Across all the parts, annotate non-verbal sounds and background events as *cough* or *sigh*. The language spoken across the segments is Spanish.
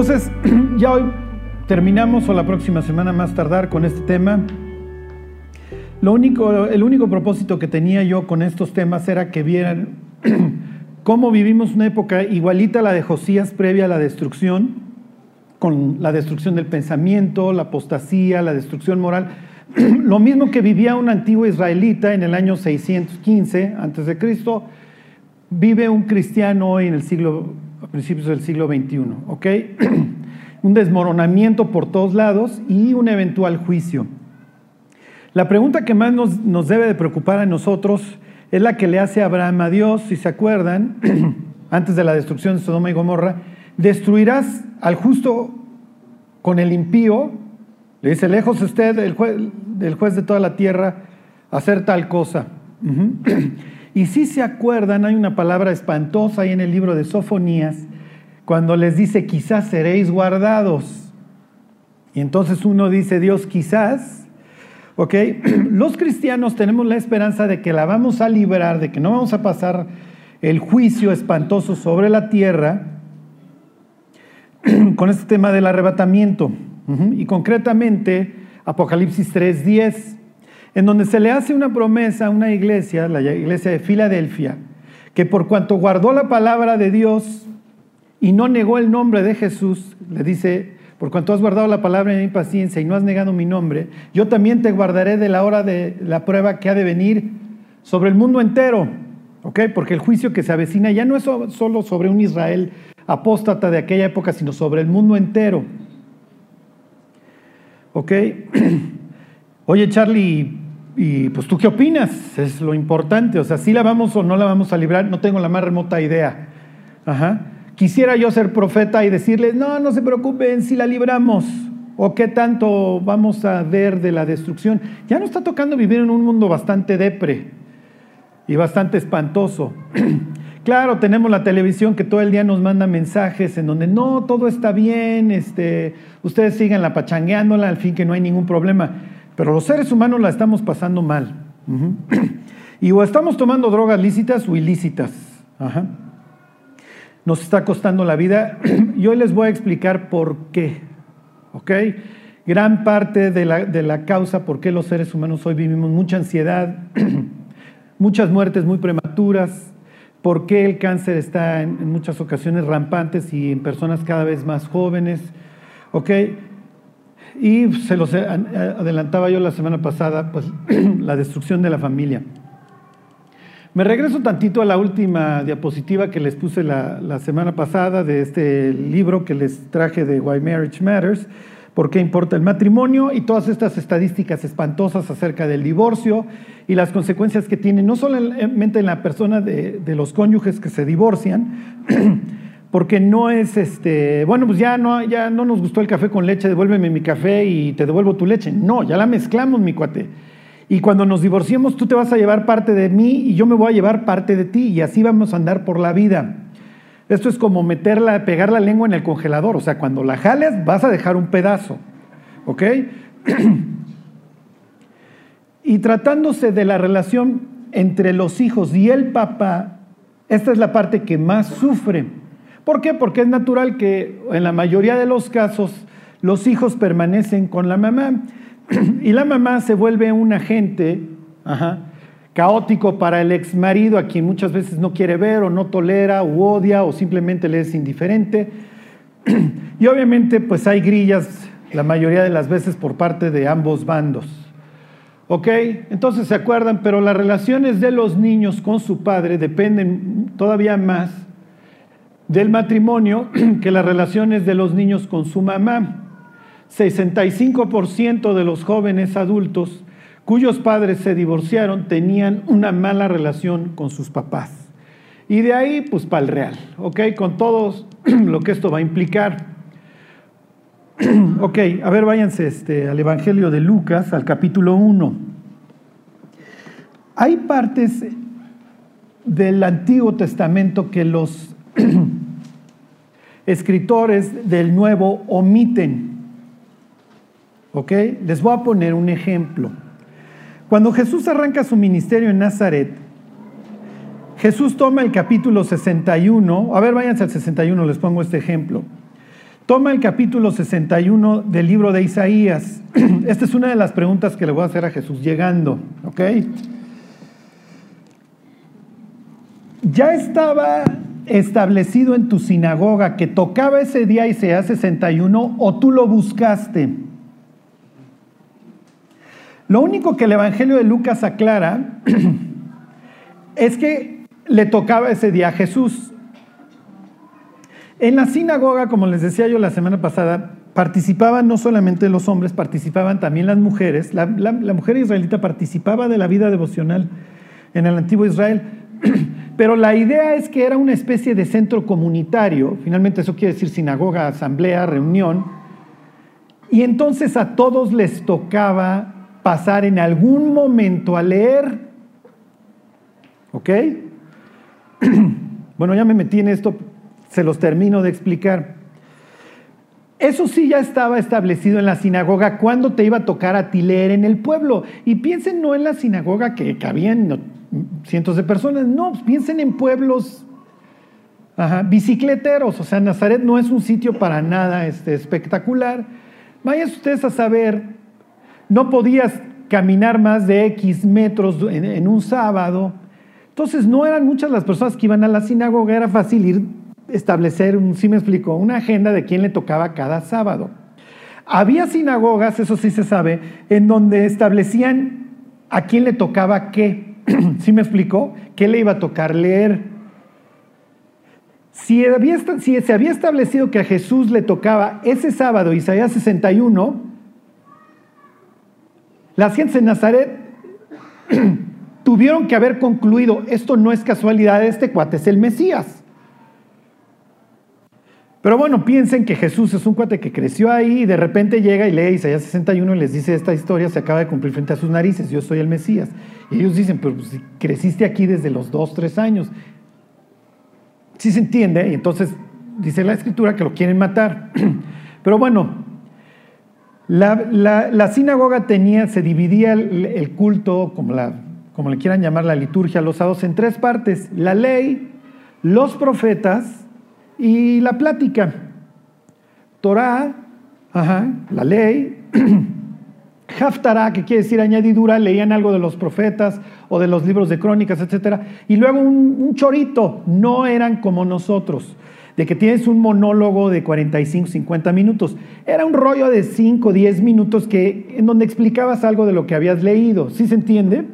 Entonces, *clears throat* ya hoy terminamos o la próxima semana más tardar con este tema. Lo único, el único propósito que tenía yo con estos temas era que vieran *clears throat* cómo vivimos una época igualita a la de Josías previa a la destrucción, con la destrucción del pensamiento, la apostasía, la destrucción moral. *clears throat* Lo mismo que vivía un antiguo israelita en el año 615 antes de Cristo, vive un cristiano hoy en el siglo, a principios del siglo XXI, ¿ok? *clears throat* un desmoronamiento por todos lados y un eventual juicio. La pregunta que más nos, debe de preocupar a nosotros es la que le hace Abraham a Dios, si se acuerdan, *clears throat* antes de la destrucción de Sodoma y Gomorra, destruirás al justo con el impío, le dice, lejos usted del juez de toda la tierra, hacer tal cosa. *clears throat* Y si se acuerdan, hay una palabra espantosa ahí en el libro de Sofonías, cuando les dice, quizás seréis guardados. Y entonces uno dice, Dios, quizás, ¿Ok? *clears throat* Los cristianos tenemos la esperanza de que la vamos a librar, de que no vamos a pasar el juicio espantoso sobre la tierra *clears throat* con este tema del arrebatamiento. Y concretamente, Apocalipsis 3:10, en donde se le hace una promesa a una iglesia, la iglesia de Filadelfia, que por cuanto guardó la palabra de Dios y no negó el nombre de Jesús, le dice por cuanto has guardado la palabra en mi paciencia y no has negado mi nombre, yo también te guardaré de la hora de la prueba que ha de venir sobre el mundo entero. ¿Ok? Porque el juicio que se avecina ya no es solo sobre un Israel apóstata de aquella época, sino sobre el mundo entero. ¿Ok? *clears throat* Oye, Charlie, y pues tú qué opinas? Es lo importante. O sea, si la vamos o no la vamos a librar, no tengo la más remota idea. Ajá. Quisiera yo ser profeta y decirles, no, no se preocupen si la libramos. ¿O qué tanto vamos a ver de la destrucción? Ya nos está tocando vivir en un mundo bastante depre y bastante espantoso. *clears throat* claro, tenemos la televisión que todo el día nos manda mensajes en donde no, todo está bien, este, ustedes sigan la pachangueándola, al fin que no hay ningún problema. Pero los seres humanos la estamos pasando mal. *clears throat* y o estamos tomando drogas lícitas o ilícitas. Nos está costando la vida. *clears throat* Y hoy les voy a explicar por qué. ¿Ok? Gran parte de la, de la causa por qué los seres humanos hoy vivimos mucha ansiedad, *clears throat* muchas muertes muy prematuras, por qué el cáncer está en, muchas ocasiones rampantes y en personas cada vez más jóvenes. ¿Ok? Y se los adelantaba yo la semana pasada, pues *clears throat* la destrucción de la familia. Me regreso tantito a la última diapositiva que les puse la, semana pasada de este libro que les traje de Why Marriage Matters, por qué importa el matrimonio y todas estas estadísticas espantosas acerca del divorcio y las consecuencias que tiene no solamente en la persona de, los cónyuges que se divorcian, *clears throat* porque no es este, bueno, pues ya no, ya no nos gustó el café con leche, devuélveme mi café y te devuelvo tu leche. No, ya la mezclamos, mi cuate y cuando nos divorciemos, tú te vas a llevar parte de mí y yo me voy a llevar parte de ti. Y así vamos a andar por la vida. Esto es como meterla, pegar la lengua en el congelador. O sea, cuando la jales, vas a dejar un pedazo. ¿Ok? y tratándose de la relación entre los hijos y el papá, esta es la parte que más sufre. ¿Por qué? Porque es natural que en la mayoría de los casos los hijos permanecen con la mamá. *clears throat* y la mamá se vuelve un agente caótico para el ex marido, a quien muchas veces no quiere ver o no tolera o odia o simplemente le es indiferente. *clears throat* y obviamente pues hay grillas la mayoría de las veces por parte de ambos bandos. ¿Ok? Entonces se acuerdan, pero las relaciones de los niños con su padre dependen todavía más del matrimonio *clears throat* que las relaciones de los niños con su mamá. 65% de los jóvenes adultos cuyos padres se divorciaron tenían una mala relación con sus papás. Y de ahí, pues, para el real, ¿ok? Con todo *clears throat* lo que esto va a implicar. *clears throat* ok, a ver, váyanse este, al Evangelio de Lucas, al capítulo 1. Hay partes del Antiguo Testamento que los *clears throat* escritores del Nuevo omiten. ¿Ok? Les voy a poner un ejemplo. Cuando Jesús arranca su ministerio en Nazaret, Jesús toma el capítulo 61, a ver, váyanse al 61, les pongo este ejemplo. Toma el capítulo 61 del libro de Isaías. *clears throat* Esta es una de las preguntas que le voy a hacer a Jesús llegando, ¿ok? Ya estaba establecido en tu sinagoga que tocaba ese día Isaías 61 o tú lo buscaste. Lo único que el Evangelio de Lucas aclara *clears throat* es que le tocaba ese día a Jesús. En la sinagoga, como les decía yo la semana pasada, participaban no solamente los hombres, participaban también las mujeres. La, mujer israelita participaba de la vida devocional en el antiguo Israel. *clears throat* Pero la idea es que era una especie de centro comunitario, finalmente eso quiere decir sinagoga, asamblea, reunión, y entonces a todos les tocaba pasar en algún momento a leer. ¿Ok? *clears throat* Bueno, ya me metí en esto, se los termino de explicar. Eso sí ya estaba establecido en la sinagoga cuando te iba a tocar a ti leer en el pueblo. Y piensen no en la sinagoga que cabían cientos de personas, no, piensen en pueblos bicicleteros. O sea, Nazaret no es un sitio para nada este, espectacular. Vayan ustedes a saber no podías caminar más de X metros en, un sábado. Entonces no eran muchas las personas que iban a la sinagoga, era fácil ir establecer, un, me explico, una agenda de quién le tocaba cada sábado. Había sinagogas, eso sí se sabe, en donde establecían a quién le tocaba qué. *clears throat* ¿Sí me explico? ¿Qué le iba a tocar leer? Si, si se había establecido que a Jesús le tocaba ese sábado, Isaías 61, las gentes en Nazaret *clears throat* tuvieron que haber concluido, esto no es casualidad, este cuate es el Mesías. Pero bueno, piensen que Jesús es un cuate que creció ahí y de repente llega y lee Isaías 61 y les dice esta historia se acaba de cumplir frente a sus narices, yo soy el Mesías. Y ellos dicen, pero si creciste aquí desde los dos, tres años. Sí se entiende, y entonces dice la escritura que lo quieren matar. *clears throat* Pero bueno, la, sinagoga tenía, se dividía el, culto, como, la, como le quieran llamar la liturgia, los sábados en tres partes, la ley, los profetas y la plática. Torah, la ley, *clears throat* Haftarah, que quiere decir añadidura, leían algo de los profetas o de los libros de crónicas, etc. Y luego un, un chorito, no eran como nosotros de que tienes un monólogo de 45, 50 minutos. Era un rollo de 5, 10 minutos que, en donde explicabas algo de lo que habías leído. ¿Sí se entiende?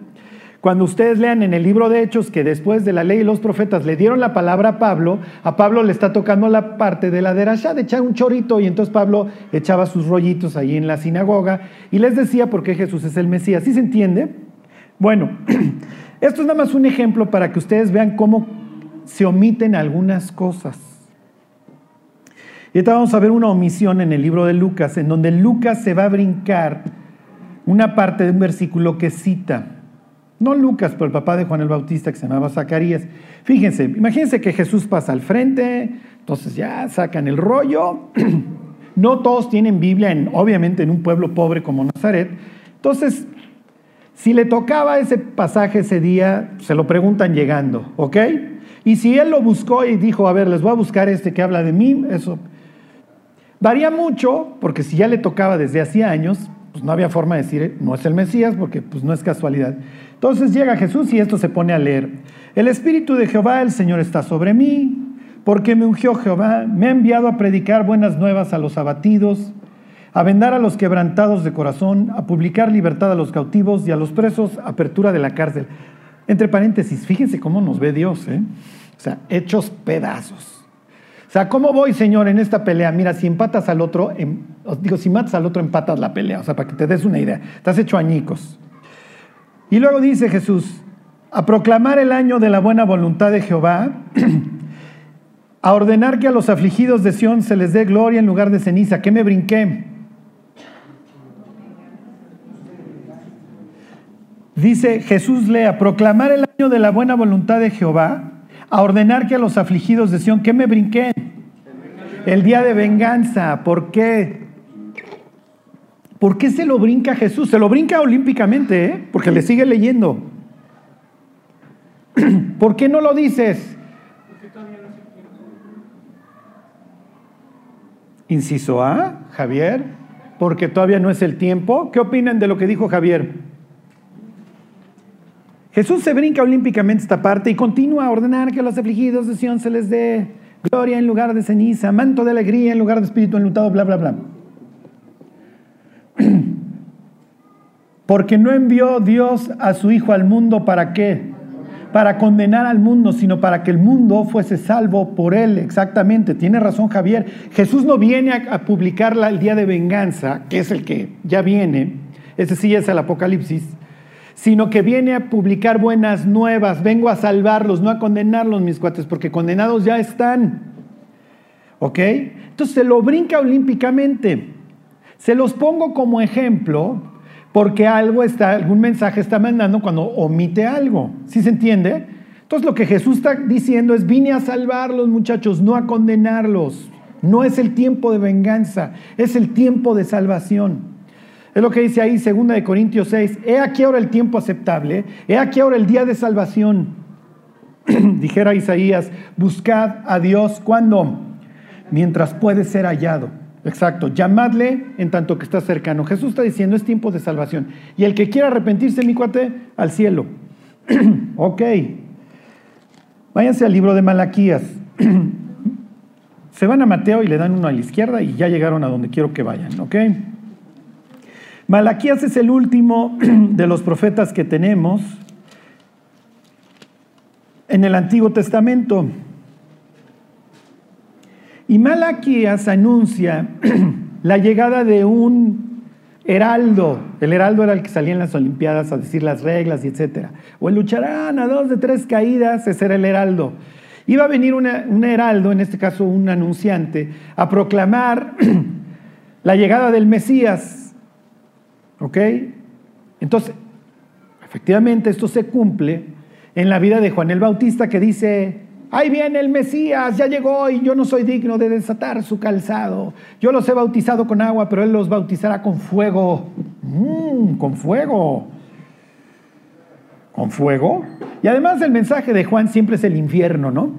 Cuando ustedes lean en el libro de Hechos que después de la ley y los profetas le dieron la palabra a Pablo, a Pablo le está tocando la parte de la derashá, de echar un chorito, y entonces Pablo echaba sus rollitos ahí en la sinagoga y les decía por qué Jesús es el Mesías. ¿Sí se entiende? Bueno, *clears throat* esto es nada más un ejemplo para que ustedes vean cómo se omiten algunas cosas. Y ahorita vamos a ver una omisión en el libro de Lucas, en donde Lucas se va a brincar una parte de un versículo que cita. No Lucas, pero el papá de Juan el Bautista que se llamaba Zacarías. Fíjense, imagínense que Jesús pasa al frente, entonces ya sacan el rollo. *clears throat* No todos tienen Biblia, en, obviamente en un pueblo pobre como Nazaret. Entonces, si le tocaba ese pasaje ese día, se lo preguntan llegando, ¿ok? Y si él lo buscó y dijo, a ver, les voy a buscar este que habla de mí, eso Varía mucho, porque si ya le tocaba desde hacía años, pues no había forma de decir, no es el Mesías, porque pues no es casualidad. Entonces llega Jesús y esto se pone a leer. El Espíritu de Jehová, el Señor está sobre mí, porque me ungió Jehová, me ha enviado a predicar buenas nuevas a los abatidos, a vendar a los quebrantados de corazón, a publicar libertad a los cautivos y a los presos, apertura de la cárcel. Entre paréntesis, fíjense cómo nos ve Dios, ¿eh? O sea, hechos pedazos. Sea, ¿cómo voy, Señor, en esta pelea? Mira, si empatas al otro, em, digo, si matas al otro, empatas la pelea. O sea, para que te des una idea. Estás hecho añicos. Y luego dice Jesús, a proclamar el año de la buena voluntad de Jehová, *clears throat* a ordenar que a los afligidos de Sión se les dé gloria en lugar de ceniza. ¿Qué me brinqué? Dice Jesús lea, proclamar el año de la buena voluntad de Jehová, a ordenar que a los afligidos de Sión, ¿qué me brinqué? El día de venganza. ¿Por qué? ¿Por qué se lo brinca Jesús? Se lo brinca olímpicamente, ¿eh? porque le sigue leyendo. *clears throat* ¿Por qué no lo dices? Inciso A, Javier, porque todavía no es el tiempo. ¿Qué opinan de lo que dijo Javier? Jesús se brinca olímpicamente esta parte y continúa a ordenar que a los afligidos de Sion se les dé gloria en lugar de ceniza, manto de alegría en lugar de espíritu enlutado, bla, bla, bla. *clears throat* Porque no envió Dios a su Hijo al mundo para qué? Para condenar al mundo, sino para que el mundo fuese salvo por él. Exactamente, tiene razón Javier. Jesús no viene a, publicar el día de venganza, que es el que ya viene, ese sí es el Apocalipsis, sino que viene a publicar buenas nuevas. Vengo a salvarlos, no a condenarlos, mis cuates, porque condenados ya están. ¿Ok? Entonces se lo brinca olímpicamente. Se los pongo como ejemplo porque algo está, algún mensaje está mandando cuando omite algo. ¿Sí se entiende? Entonces lo que Jesús está diciendo es, vine a salvarlos muchachos, no a condenarlos. No es el tiempo de venganza, es el tiempo de salvación. Es lo que dice ahí 2 de Corintios 6, he aquí ahora el tiempo aceptable, he aquí ahora el día de salvación. *clears throat* Dijera Isaías, buscad a Dios cuando, mientras puede ser hallado. Exacto, llamadle en tanto que está cercano. Jesús está diciendo, es tiempo de salvación. Y el que quiera arrepentirse, mi cuate, al cielo. *clears throat* ok. Váyanse al libro de Malaquías. *clears throat* Se van a Mateo y le dan uno a la izquierda y ya llegaron a donde quiero que vayan, ¿ok? Malaquías es el último *clears throat* de los profetas que tenemos en el Antiguo Testamento. Y Malaquías anuncia *clears throat* la llegada de un heraldo. El heraldo era el que salía en las Olimpiadas a decir las reglas y etcétera. O el lucharán a dos de tres caídas, ese era el heraldo. Iba a venir un heraldo, en este caso un anunciante, a proclamar *clears throat* la llegada del Mesías. ¿Ok? Entonces, efectivamente esto se cumple en la vida de Juan el Bautista que dice, Ahí viene el Mesías, ya llegó y yo no soy digno de desatar su calzado. Yo los he bautizado con agua, pero Él los bautizará con fuego. Mm, con fuego. Con fuego. Y además el mensaje de Juan siempre es el infierno, ¿no?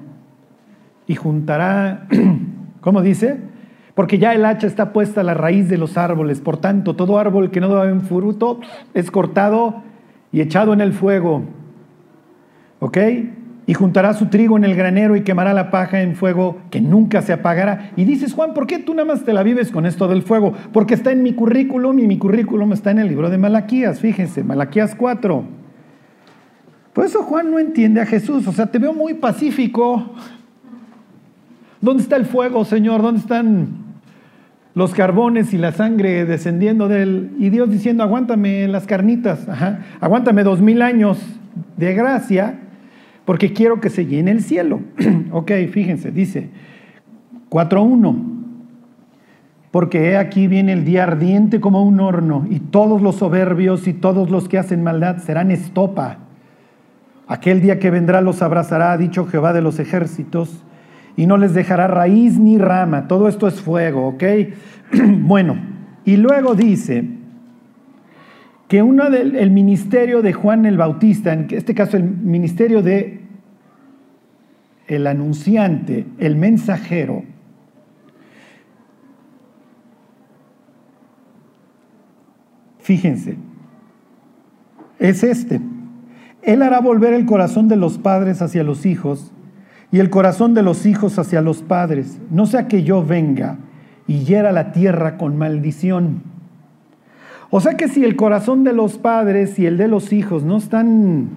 Y juntará, *clears throat* ¿cómo dice? Porque ya el hacha está puesta a la raíz de los árboles. Por tanto, todo árbol que no da un fruto es cortado y echado en el fuego. ¿Ok? y juntará su trigo en el granero y quemará la paja en fuego que nunca se apagará. Y dices, Juan, ¿por qué tú nada más te la vives con esto del fuego? Porque está en mi currículum y mi currículum está en el libro de Malaquías, fíjense, Malaquías 4. Por eso Juan no entiende a Jesús, o sea, te veo muy pacífico. ¿Dónde está el fuego, Señor? ¿Dónde están los carbones y la sangre descendiendo de él? Y Dios diciendo, aguántame las carnitas, aguántame dos mil años de gracia porque quiero que se llene el cielo. *clears throat* ok, fíjense, dice 4.1. Porque he aquí viene el día ardiente como un horno, y todos los soberbios y todos los que hacen maldad serán estopa. Aquel día que vendrá los abrazará, ha dicho Jehová de los ejércitos, y no les dejará raíz ni rama. Todo esto es fuego, ¿ok? *clears throat* bueno, y luego dice que del ministerio de Juan el Bautista, en este caso el ministerio de el anunciante, el mensajero, fíjense, es este. Él hará volver el corazón de los padres hacia los hijos y el corazón de los hijos hacia los padres, no sea que yo venga y hiera la tierra con maldición. O sea que si el corazón de los padres y el de los hijos no están,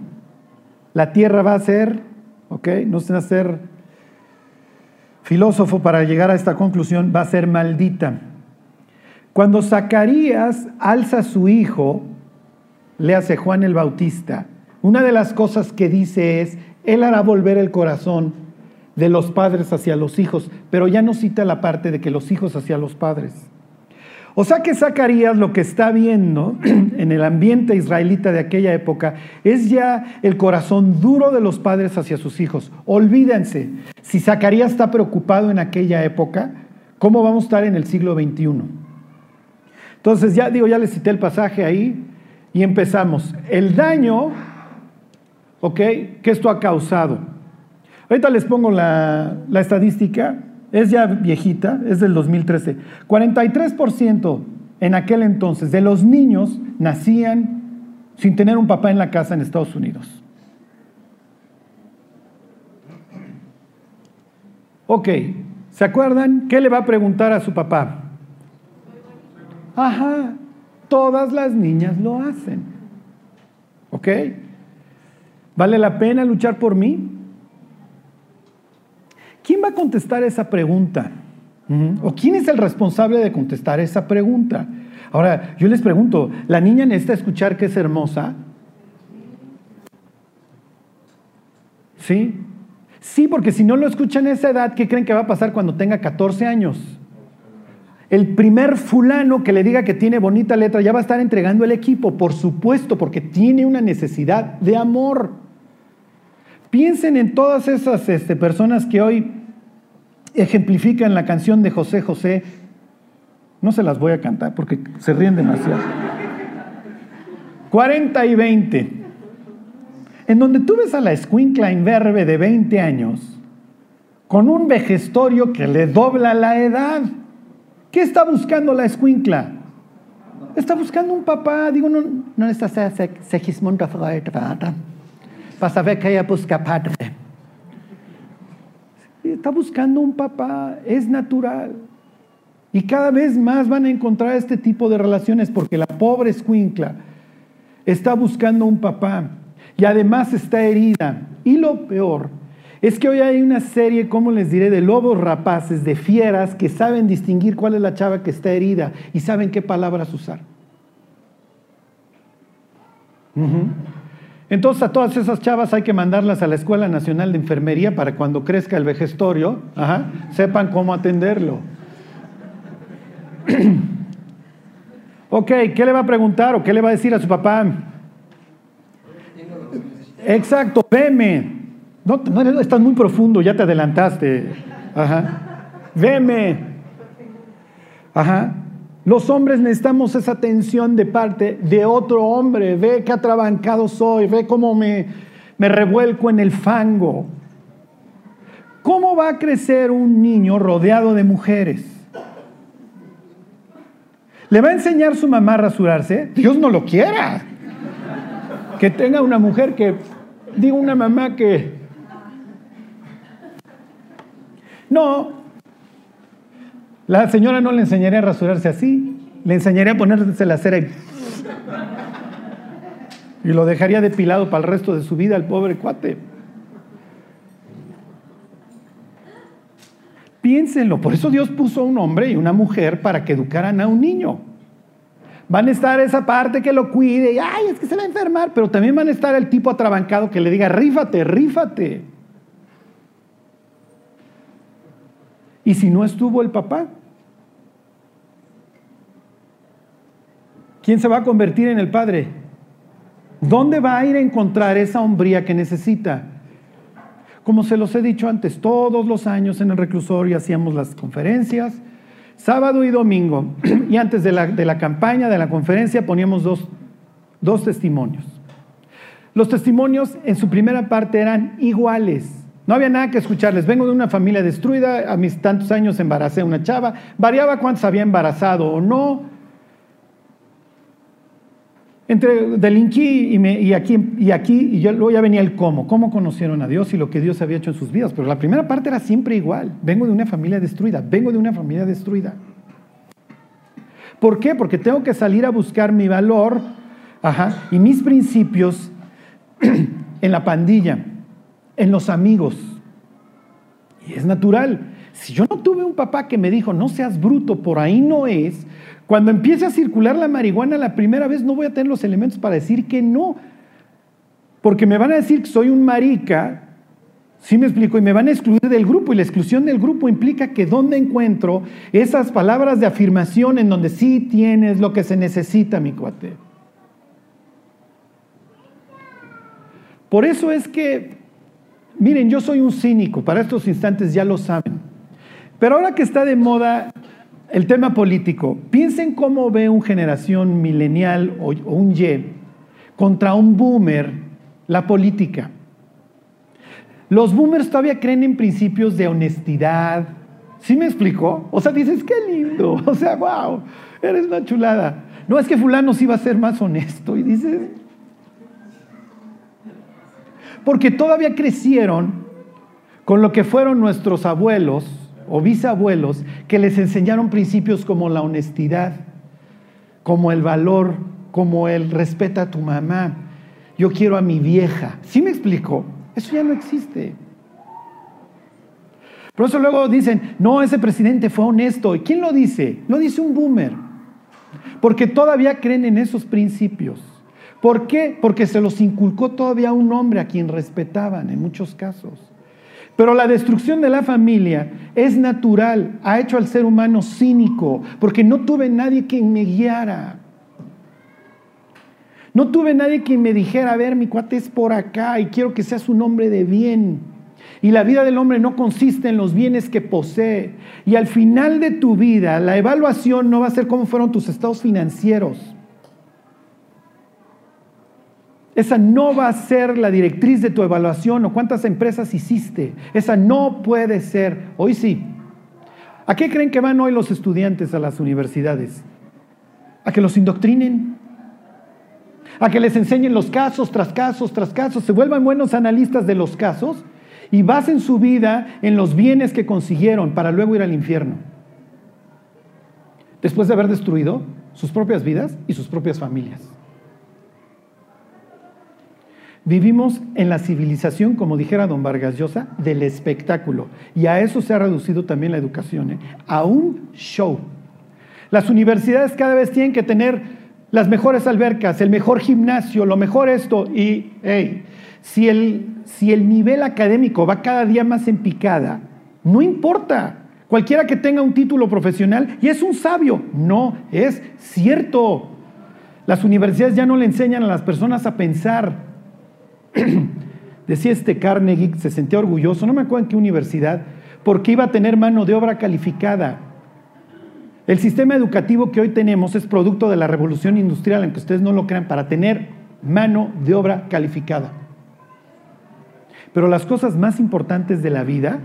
la tierra va a ser ¿ok? No a ser filósofo para llegar a esta conclusión, va a ser maldita. Cuando Zacarías alza a su hijo, le hace Juan el Bautista, una de las cosas que dice es, él hará volver el corazón de los padres hacia los hijos, pero ya no cita la parte de que los hijos hacia los padres. O sea que Zacarías lo que está viendo *clears throat* en el ambiente israelita de aquella época es ya el corazón duro de los padres hacia sus hijos. Olvídense, si Zacarías está preocupado en aquella época, ¿cómo vamos a estar en el siglo XXI? Entonces ya digo, ya les cité el pasaje ahí y empezamos. El daño, ¿ok? Que esto ha causado. Ahorita les pongo la, la estadística es ya viejita, es del 2013. 43% en aquel entonces de los niños nacían sin tener un papá en la casa en Estados Unidos. Ok, ¿se acuerdan? ¿Qué le va a preguntar a su papá? Ajá, todas las niñas lo hacen. ¿Ok? ¿Vale la pena luchar por mí? ¿Quién va a contestar esa pregunta? ¿O quién es el responsable de contestar esa pregunta? Ahora, yo les pregunto, ¿la niña necesita escuchar que es hermosa? ¿Sí? Sí, porque si no lo escuchan a esa edad, ¿qué creen que va a pasar cuando tenga 14 años? El primer fulano que le diga que tiene bonita letra ya va a estar entregando el equipo, por supuesto, porque tiene una necesidad de amor. Piensen en todas esas este, personas que hoy ejemplifican la canción de José José. No se las voy a cantar porque se ríen demasiado. 40 y 20 en donde tú ves a la escuincla imberbe de 20 años con un vejestorio que le dobla la edad. ¿Qué está buscando la escuincla? Está buscando un papá. Digo, no, no está Segismundo Freud, Para saber que ella busca padre. Está buscando un papá, es natural. Y cada vez más van a encontrar este tipo de relaciones porque la pobre escuincla está buscando un papá y además está herida. Y lo peor es que hoy hay una serie, como les diré, de lobos rapaces, de fieras que saben distinguir cuál es la chava que está herida y saben qué palabras usar. Entonces a todas esas chavas hay que mandarlas a la Escuela Nacional de Enfermería para cuando crezca el vejestorio, sepan cómo atenderlo. *clears throat* ok, ¿qué le va a preguntar o qué le va a decir a su papá? Exacto, veme. No, no, estás muy profundo, ya te adelantaste. Ajá. Veme. Ajá. Los hombres necesitamos esa atención de parte de otro hombre. Ve qué atrabancado soy, ve cómo me, me revuelco en el fango. ¿Cómo va a crecer un niño rodeado de mujeres? ¿Le va a enseñar su mamá a rasurarse? Dios no lo quiera que tenga una mujer que, digo una mamá que, no, la señora no le enseñaría a rasurarse así, le enseñaría a ponerse la cera y, y lo dejaría depilado para el resto de su vida al pobre cuate. Piénsenlo, por eso Dios puso a un hombre y una mujer para que educaran a un niño. Van a estar esa parte que lo cuide y, ay, es que se va a enfermar, pero también van a estar el tipo atrabancado que le diga, rífate, rífate. ¿Y si no estuvo el papá? ¿Quién se va a convertir en el padre? ¿Dónde va a ir a encontrar esa hombría que necesita? Como se los he dicho antes, todos los años en el reclusorio hacíamos las conferencias, Sábado y domingo, *clears throat* y antes de la, campaña, de la conferencia, poníamos dos, dos testimonios. Los testimonios en su primera parte eran iguales. No había nada que escucharles. Vengo de una familia destruida, a mis tantos años embaracé a una chava, variaba cuántos había embarazado o no, entre delinquí y, aquí, y aquí, y yo, luego ya venía el cómo, cómo conocieron a Dios y lo que Dios había hecho en sus vidas. Pero la primera parte era siempre igual. Vengo de una familia destruida, vengo de una familia destruida. ¿Por qué? Porque tengo que salir a buscar mi valor y mis principios *clears throat* en la pandilla, en los amigos. Y es natural. Si yo no tuve un papá que me dijo, no seas bruto, por ahí no es, cuando empiece a circular la marihuana la primera vez, no voy a tener los elementos para decir que no. Porque me van a decir que soy un marica, ¿sí me explico? Y me van a excluir del grupo. Y la exclusión del grupo implica que ¿dónde encuentro esas palabras de afirmación en donde sí tienes lo que se necesita, mi cuate? Por eso es que, miren, yo soy un cínico, para estos instantes ya lo saben. Pero ahora que está de moda el tema político. Piensen cómo ve un generación milenial o, un Y contra un boomer la política. Los boomers todavía creen en principios de honestidad, ¿Sí me explicó? O sea, dices, qué lindo. *laughs* O sea, wow, eres una chulada. No es que fulano sí va a ser más honesto. Y dices, porque todavía crecieron con lo que fueron nuestros abuelos o bisabuelos que les enseñaron principios como la honestidad, como el valor, como el respeta a tu mamá. Yo quiero a mi vieja. ¿Sí me explico? Eso ya no existe. Por eso luego dicen, no, ese presidente fue honesto. ¿Y quién lo dice? Lo dice un boomer. Porque todavía creen en esos principios. ¿Por qué? Porque se los inculcó todavía un hombre a quien respetaban en muchos casos. Pero la destrucción de la familia es natural, ha hecho al ser humano cínico, porque no tuve nadie que me guiara. No tuve nadie que me dijera, a ver, mi cuate es por acá y quiero que seas un hombre de bien. Y la vida del hombre no consiste en los bienes que posee. Y al final de tu vida, la evaluación no va a ser cómo fueron tus estados financieros. Esa no va a ser la directriz de tu evaluación o cuántas empresas hiciste. Esa no puede ser. Hoy sí. ¿A qué creen que van hoy los estudiantes a las universidades? A que los indoctrinen. A que les enseñen los casos tras casos tras casos. Se vuelvan buenos analistas de los casos y basen su vida en los bienes que consiguieron para luego ir al infierno. Después de haber destruido sus propias vidas y sus propias familias. Vivimos en la civilización, como dijera don Vargas Llosa, del espectáculo. Y a eso se ha reducido también la educación, ¿eh? a un show. Las universidades cada vez tienen que tener las mejores albercas, el mejor gimnasio, lo mejor esto. Y, hey, si el, si el nivel académico va cada día más en picada, no importa. Cualquiera que tenga un título profesional y es un sabio. No, es cierto. Las universidades ya no le enseñan a las personas a pensar, *clears throat* Decía este Carnegie, se sentía orgulloso, no me acuerdo en qué universidad, porque iba a tener mano de obra calificada. El sistema educativo que hoy tenemos es producto de la revolución industrial, aunque ustedes no lo crean, para tener mano de obra calificada. Pero las cosas más importantes de la vida,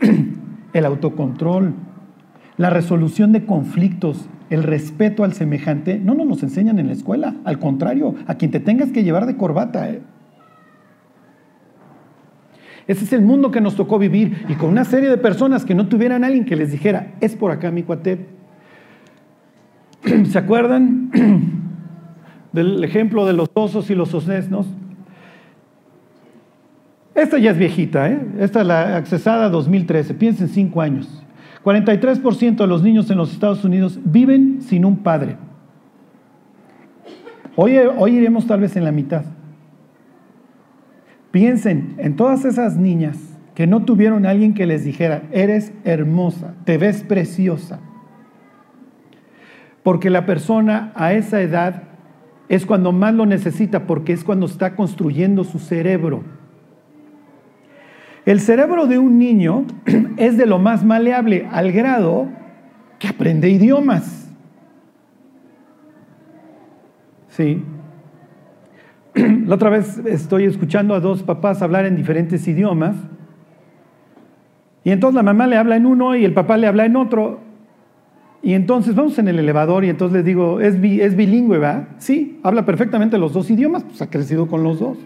*clears throat* el autocontrol, la resolución de conflictos, el respeto al semejante, no nos enseñan en la escuela. Al contrario, a quien te tengas que llevar de corbata. ¿eh? Ese es el mundo que nos tocó vivir y con una serie de personas que no tuvieran alguien que les dijera, es por acá mi cuate. *clears throat* ¿Se acuerdan *clears throat* del ejemplo de los osos y los osnesnos? Esta ya es viejita, ¿eh? esta es la accesada 2013, piensen cinco años. 43% de los niños en los Estados Unidos viven sin un padre. Hoy, hoy iremos tal vez en la mitad. Piensen en todas esas niñas que no tuvieron a alguien que les dijera, eres hermosa, te ves preciosa. Porque la persona a esa edad es cuando más lo necesita, porque es cuando está construyendo su cerebro. El cerebro de un niño *clears throat* es de lo más maleable al grado que aprende idiomas. Sí. *clears throat* La otra vez estoy escuchando a dos papás hablar en diferentes idiomas. Y entonces la mamá le habla en uno y el papá le habla en otro. Y entonces vamos en el elevador y entonces les digo, ¿es, es bilingüe, va? Sí, habla perfectamente los dos idiomas, pues ha crecido con los dos.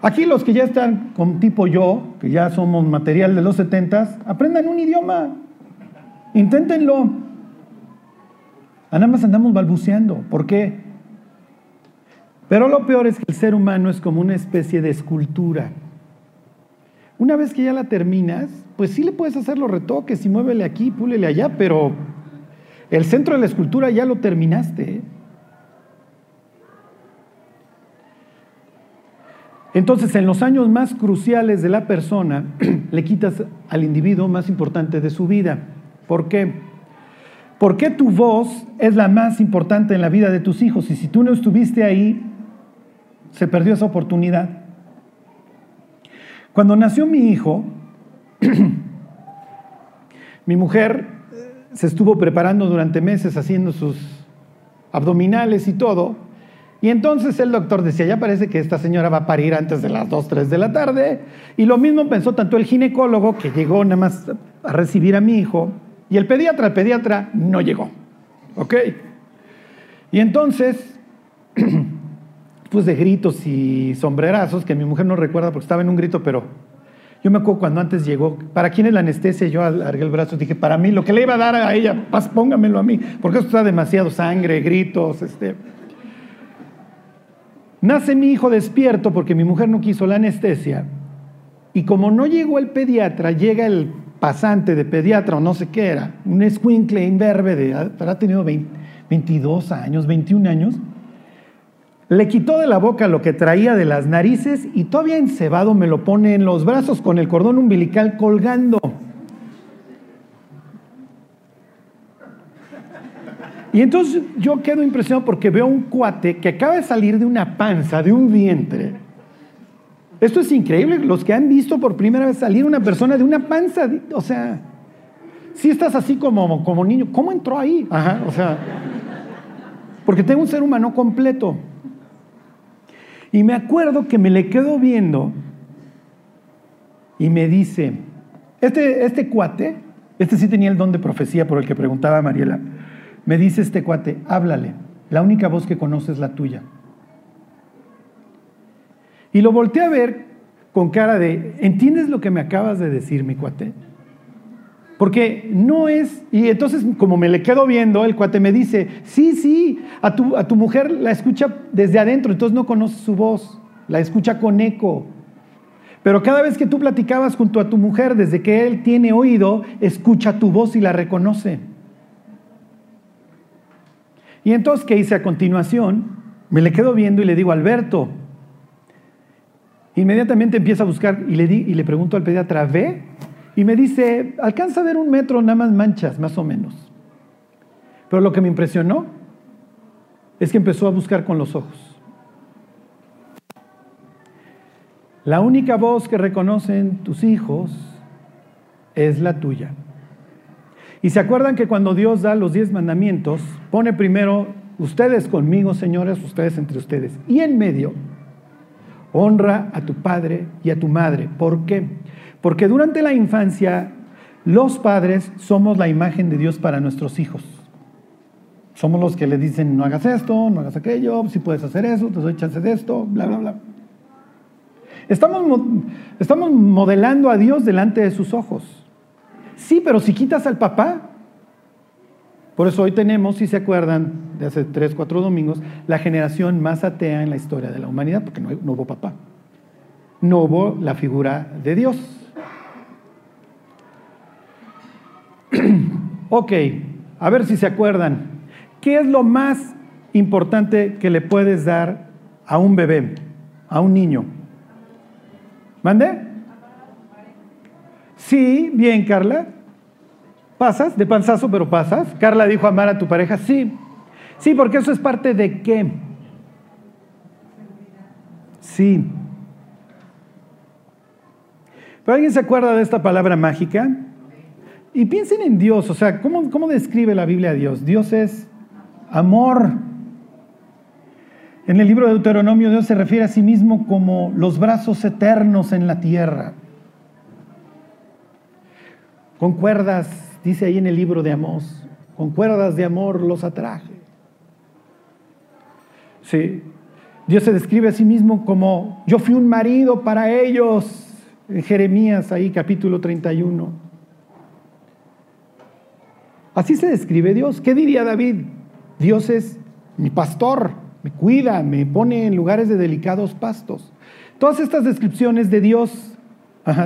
Aquí los que ya están con tipo yo, que ya somos material de los setentas, aprendan un idioma. Inténtenlo. Nada más andamos balbuceando. ¿Por qué? Pero lo peor es que el ser humano es como una especie de escultura. Una vez que ya la terminas, pues sí le puedes hacer los retoques y muévele aquí, púlele allá, pero el centro de la escultura ya lo terminaste. ¿eh? Entonces, en los años más cruciales de la persona, *clears throat* le quitas al individuo más importante de su vida. ¿Por qué? Porque tu voz es la más importante en la vida de tus hijos y si tú no estuviste ahí, se perdió esa oportunidad. Cuando nació mi hijo, *clears throat* mi mujer se estuvo preparando durante meses haciendo sus abdominales y todo, Y entonces el doctor decía, ya parece que esta señora va a parir antes de las 2, 3 de la tarde. Y lo mismo pensó tanto el ginecólogo, que llegó nada más a recibir a mi hijo, y el pediatra, el pediatra no llegó. ¿Ok? Y entonces, *clears throat* pues de gritos y sombrerazos, que mi mujer no recuerda porque estaba en un grito, pero yo me acuerdo cuando antes llegó, ¿para quién es la anestesia? Yo alargué el brazo dije, para mí, lo que le iba a dar a ella, póngamelo a mí, porque esto está demasiado sangre, gritos, este... Nace mi hijo despierto porque mi mujer no quiso la anestesia. Y como no llegó el pediatra, llega el pasante de pediatra o no sé qué era, un escuincle imberbe de, habrá tenido 22 años, 21 años, le quitó de la boca lo que traía de las narices y todavía encebado me lo pone en los brazos con el cordón umbilical colgando. Y entonces yo quedo impresionado porque veo un cuate que acaba de salir de una panza, de un vientre. Esto es increíble, los que han visto por primera vez salir una persona de una panza, o sea, si estás así como, como niño, ¿cómo entró ahí? Ajá, o sea, porque tengo un ser humano completo. Y me acuerdo que me le quedo viendo y me dice, este, este cuate, este sí tenía el don de profecía por el que preguntaba Mariela, me dice este cuate, háblale, la única voz que conoce es la tuya. Y lo volteé a ver con cara de, ¿entiendes lo que me acabas de decir, mi cuate? Porque no es, y entonces como me le quedo viendo, el cuate me dice, sí, sí, a tu, a tu mujer la escucha desde adentro, entonces no conoce su voz, la escucha con eco. Pero cada vez que tú platicabas junto a tu mujer, desde que él tiene oído, escucha tu voz y la reconoce. Y entonces, ¿qué hice a continuación? Me le quedo viendo y le digo, Alberto. Inmediatamente empieza a buscar y le, di, y le pregunto al pediatra, ¿ve? Y me dice, alcanza a ver un metro, nada más manchas, más o menos. Pero lo que me impresionó es que empezó a buscar con los ojos. La única voz que reconocen tus hijos es la tuya. Y se acuerdan que cuando Dios da los diez mandamientos, pone primero ustedes conmigo, señores, ustedes entre ustedes. Y en medio, honra a tu padre y a tu madre. ¿Por qué? Porque durante la infancia, los padres somos la imagen de Dios para nuestros hijos. Somos los que le dicen, no hagas esto, no hagas aquello, si puedes hacer eso, te doy chance de esto, bla, bla, bla. Estamos, estamos modelando a Dios delante de sus ojos. Sí, pero si quitas al papá, por eso hoy tenemos, si se acuerdan, de hace tres, cuatro domingos, la generación más atea en la historia de la humanidad, porque no, hubo papá. No hubo la figura de Dios. *clears throat* ok, a ver si se acuerdan. ¿Qué es lo más importante que le puedes dar a un bebé, a un niño? ¿Mande? Sí, bien, Carla. ¿Pasas? De panzazo, pero pasas. Carla dijo amar a tu pareja. Sí. Sí, porque eso es parte de qué. Sí. ¿Pero alguien se acuerda de esta palabra mágica? Y piensen en Dios, o sea, ¿cómo, ¿cómo, describe la Biblia a Dios? Dios es amor. En el libro de Deuteronomio Dios se refiere a sí mismo como los brazos eternos en la tierra. Con cuerdas, dice ahí en el libro de Amós, con cuerdas de amor los atraje. Sí, Dios se describe a sí mismo como yo fui un marido para ellos, en Jeremías ahí capítulo 31. Así se describe Dios. ¿Qué diría David? Dios es mi pastor, me cuida, me pone en lugares de delicados pastos. Todas estas descripciones de Dios,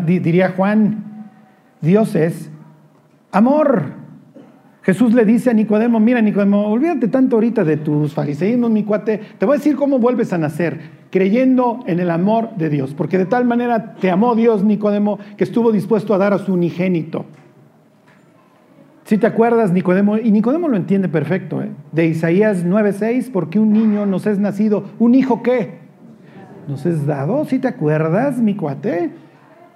diría Juan, Dios es amor. Jesús le dice a Nicodemo, mira Nicodemo, olvídate tanto ahorita de tus fariseísmos, mi cuate, te voy a decir cómo vuelves a nacer, creyendo en el amor de Dios, porque de tal manera te amó Dios, Nicodemo, que estuvo dispuesto a dar a su unigénito. Si te acuerdas, Nicodemo, y Nicodemo lo entiende perfecto, ¿eh? de Isaías 9:6, porque un niño nos es nacido, un hijo qué? Nos es dado, si te acuerdas, mi cuate.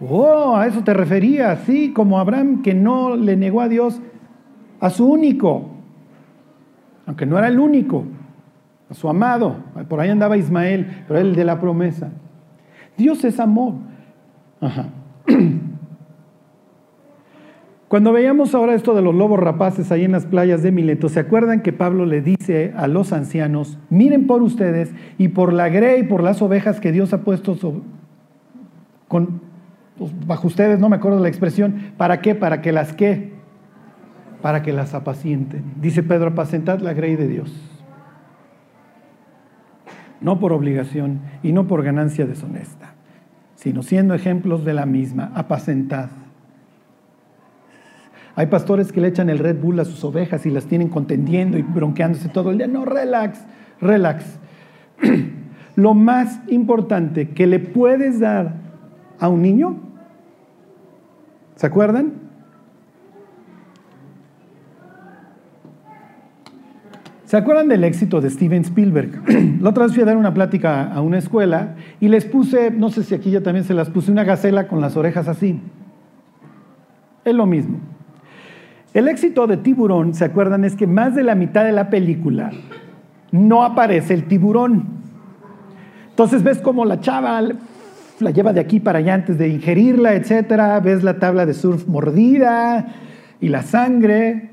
Oh, a eso te refería, sí, como Abraham que no le negó a Dios a su único, aunque no era el único. a su amado. Por ahí andaba Ismael, pero el de la promesa. Dios es amor. Ajá. *clears throat* Cuando veíamos ahora esto de los lobos rapaces ahí en las playas de Mileto, ¿se acuerdan que Pablo le dice a los ancianos, miren por ustedes y por la grey y por las ovejas que Dios ha puesto con, pues, bajo ustedes, no me acuerdo la expresión, ¿para qué? Para que las qué? Para que las apacienten. Dice Pedro, apacentad la grey de Dios. No por obligación y no por ganancia deshonesta, sino siendo ejemplos de la misma, apacentad. Hay pastores que le echan el Red Bull a sus ovejas y las tienen contendiendo y bronqueándose todo el día. No, relax, relax. *clears throat* Lo más importante que le puedes dar a un niño, ¿se acuerdan? ¿Se acuerdan del éxito de Steven Spielberg? *clears throat* La otra vez fui a dar una plática a una escuela y les puse, no sé si aquí ya también se las puse, una gacela con las orejas así. Es lo mismo. El éxito de Tiburón, ¿se acuerdan? Es que más de la mitad de la película no aparece el tiburón. Entonces ves como la chava la lleva de aquí para allá antes de ingerirla, etcétera. Ves la tabla de surf mordida y la sangre.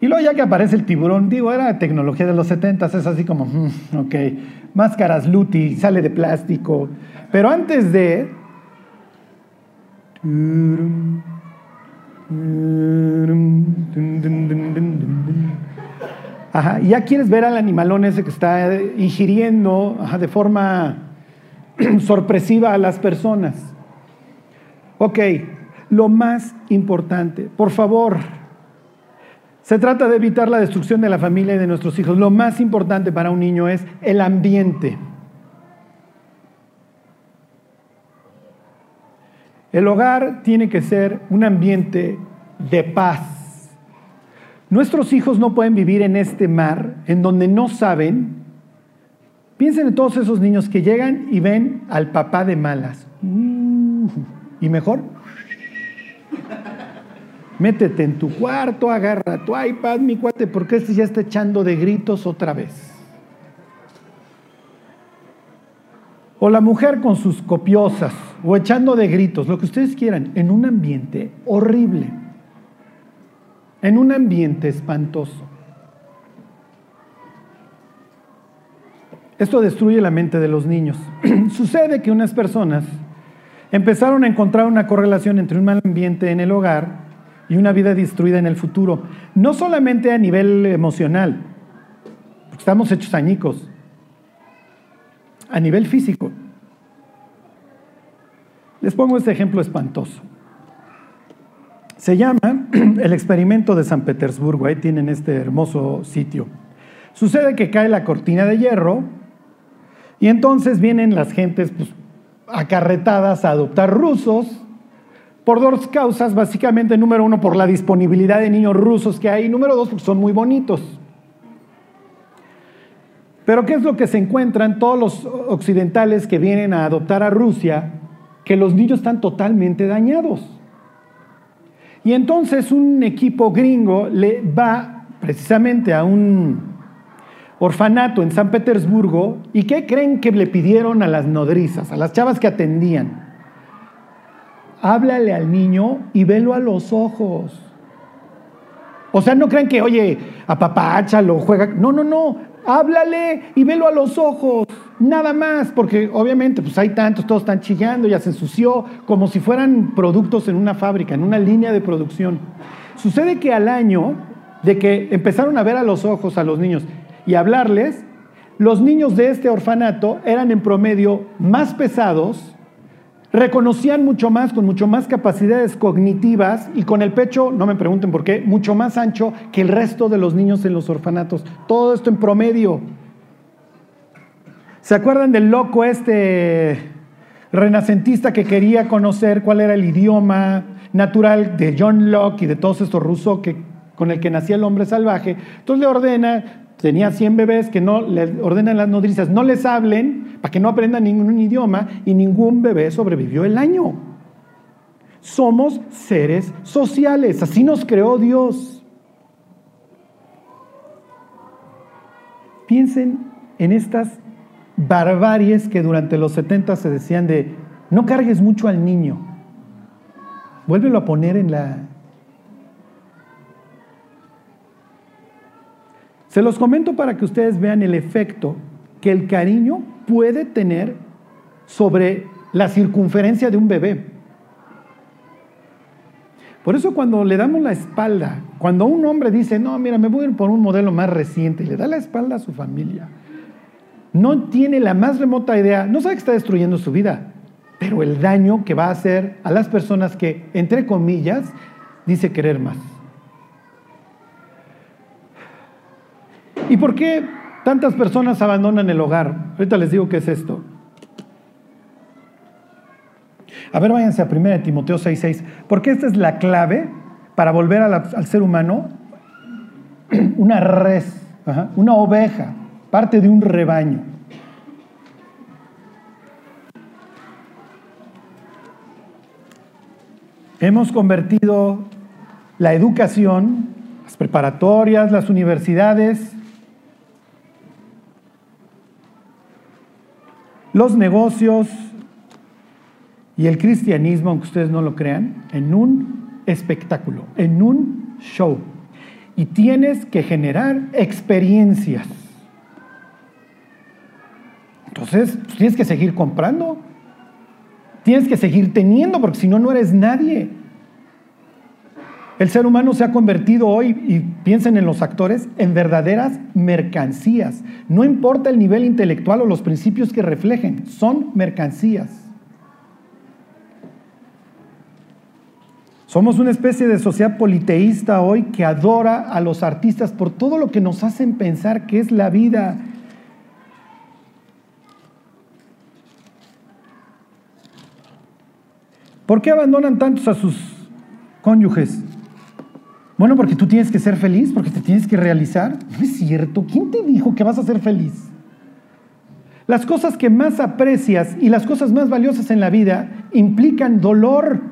Y luego ya que aparece el tiburón, digo, era tecnología de los 70, es así como, mm, ok, máscaras Luti, sale de plástico. Pero antes de... Ajá, ya quieres ver al animalón ese que está ingiriendo de forma *clears throat* sorpresiva a las personas. Ok, lo más importante, por favor, se trata de evitar la destrucción de la familia y de nuestros hijos. Lo más importante para un niño es el ambiente. El hogar tiene que ser un ambiente de paz. Nuestros hijos no pueden vivir en este mar en donde no saben. Piensen en todos esos niños que llegan y ven al papá de malas. Mm, y mejor, métete en tu cuarto, agarra tu iPad, mi cuate, porque este ya está echando de gritos otra vez. O la mujer con sus copiosas, o echando de gritos, lo que ustedes quieran, en un ambiente horrible, en un ambiente espantoso. Esto destruye la mente de los niños. *clears throat* Sucede que unas personas empezaron a encontrar una correlación entre un mal ambiente en el hogar y una vida destruida en el futuro. No solamente a nivel emocional, porque estamos hechos añicos, a nivel físico. Les pongo este ejemplo espantoso. Se llama *clears throat* el experimento de San Petersburgo, ahí tienen este hermoso sitio. Sucede que cae la cortina de hierro y entonces vienen las gentes pues, acarretadas a adoptar rusos por dos causas, básicamente, número uno, por la disponibilidad de niños rusos que hay, número dos, porque son muy bonitos. Pero ¿qué es lo que se encuentran todos los occidentales que vienen a adoptar a Rusia? Que los niños están totalmente dañados. Y entonces un equipo gringo le va precisamente a un orfanato en San Petersburgo y ¿qué creen que le pidieron a las nodrizas, a las chavas que atendían? Háblale al niño y velo a los ojos. O sea, no creen que, oye, apapáchalo, juega. No, no, no háblale y velo a los ojos, nada más, porque obviamente pues hay tantos, todos están chillando, ya se ensució, como si fueran productos en una fábrica, en una línea de producción. Sucede que al año de que empezaron a ver a los ojos a los niños y hablarles, los niños de este orfanato eran en promedio más pesados, reconocían mucho más, con mucho más capacidades cognitivas y con el pecho, no me pregunten por qué, mucho más ancho que el resto de los niños en los orfanatos. Todo esto en promedio. ¿Se acuerdan del loco este renacentista que quería conocer cuál era el idioma natural de John Locke y de todos estos rusos que, con el que nacía el hombre salvaje? Entonces le ordena, tenía 100 bebés que no le ordenan las nodrizas, no les hablen para que no aprendan ningún idioma y ningún bebé sobrevivió el año. Somos seres sociales, así nos creó Dios. Piensen en estas barbaries que durante los 70 se decían de no cargues mucho al niño. Vuélvelo a poner en la... Se los comento para que ustedes vean el efecto que el cariño puede tener sobre la circunferencia de un bebé. Por eso cuando le damos la espalda, cuando un hombre dice, no, mira, me voy a ir por un modelo más reciente, y le da la espalda a su familia, no tiene la más remota idea, no sabe que está destruyendo su vida, pero el daño que va a hacer a las personas que, entre comillas, dice querer más. ¿Y por qué tantas personas abandonan el hogar? Ahorita les digo qué es esto. A ver, váyanse a 1 Timoteo 6:6, porque esta es la clave para volver al ser humano *clears throat* una res, una oveja, parte de un rebaño. Hemos convertido la educación, las preparatorias, las universidades, los negocios y el cristianismo, aunque ustedes no lo crean, en un espectáculo, en un show. Y tienes que generar experiencias. Entonces, pues, tienes que seguir comprando. Tienes que seguir teniendo, porque si no, no eres nadie. El ser humano se ha convertido hoy, y piensen en los actores, en verdaderas mercancías. No importa el nivel intelectual o los principios que reflejen, son mercancías. Somos una especie de sociedad politeísta hoy que adora a los artistas por todo lo que nos hacen pensar que es la vida ¿Por qué abandonan tantos a sus cónyuges? Bueno, porque tú tienes que ser feliz, porque te tienes que realizar. No es cierto. ¿Quién te dijo que vas a ser feliz? Las cosas que más aprecias y las cosas más valiosas en la vida implican dolor.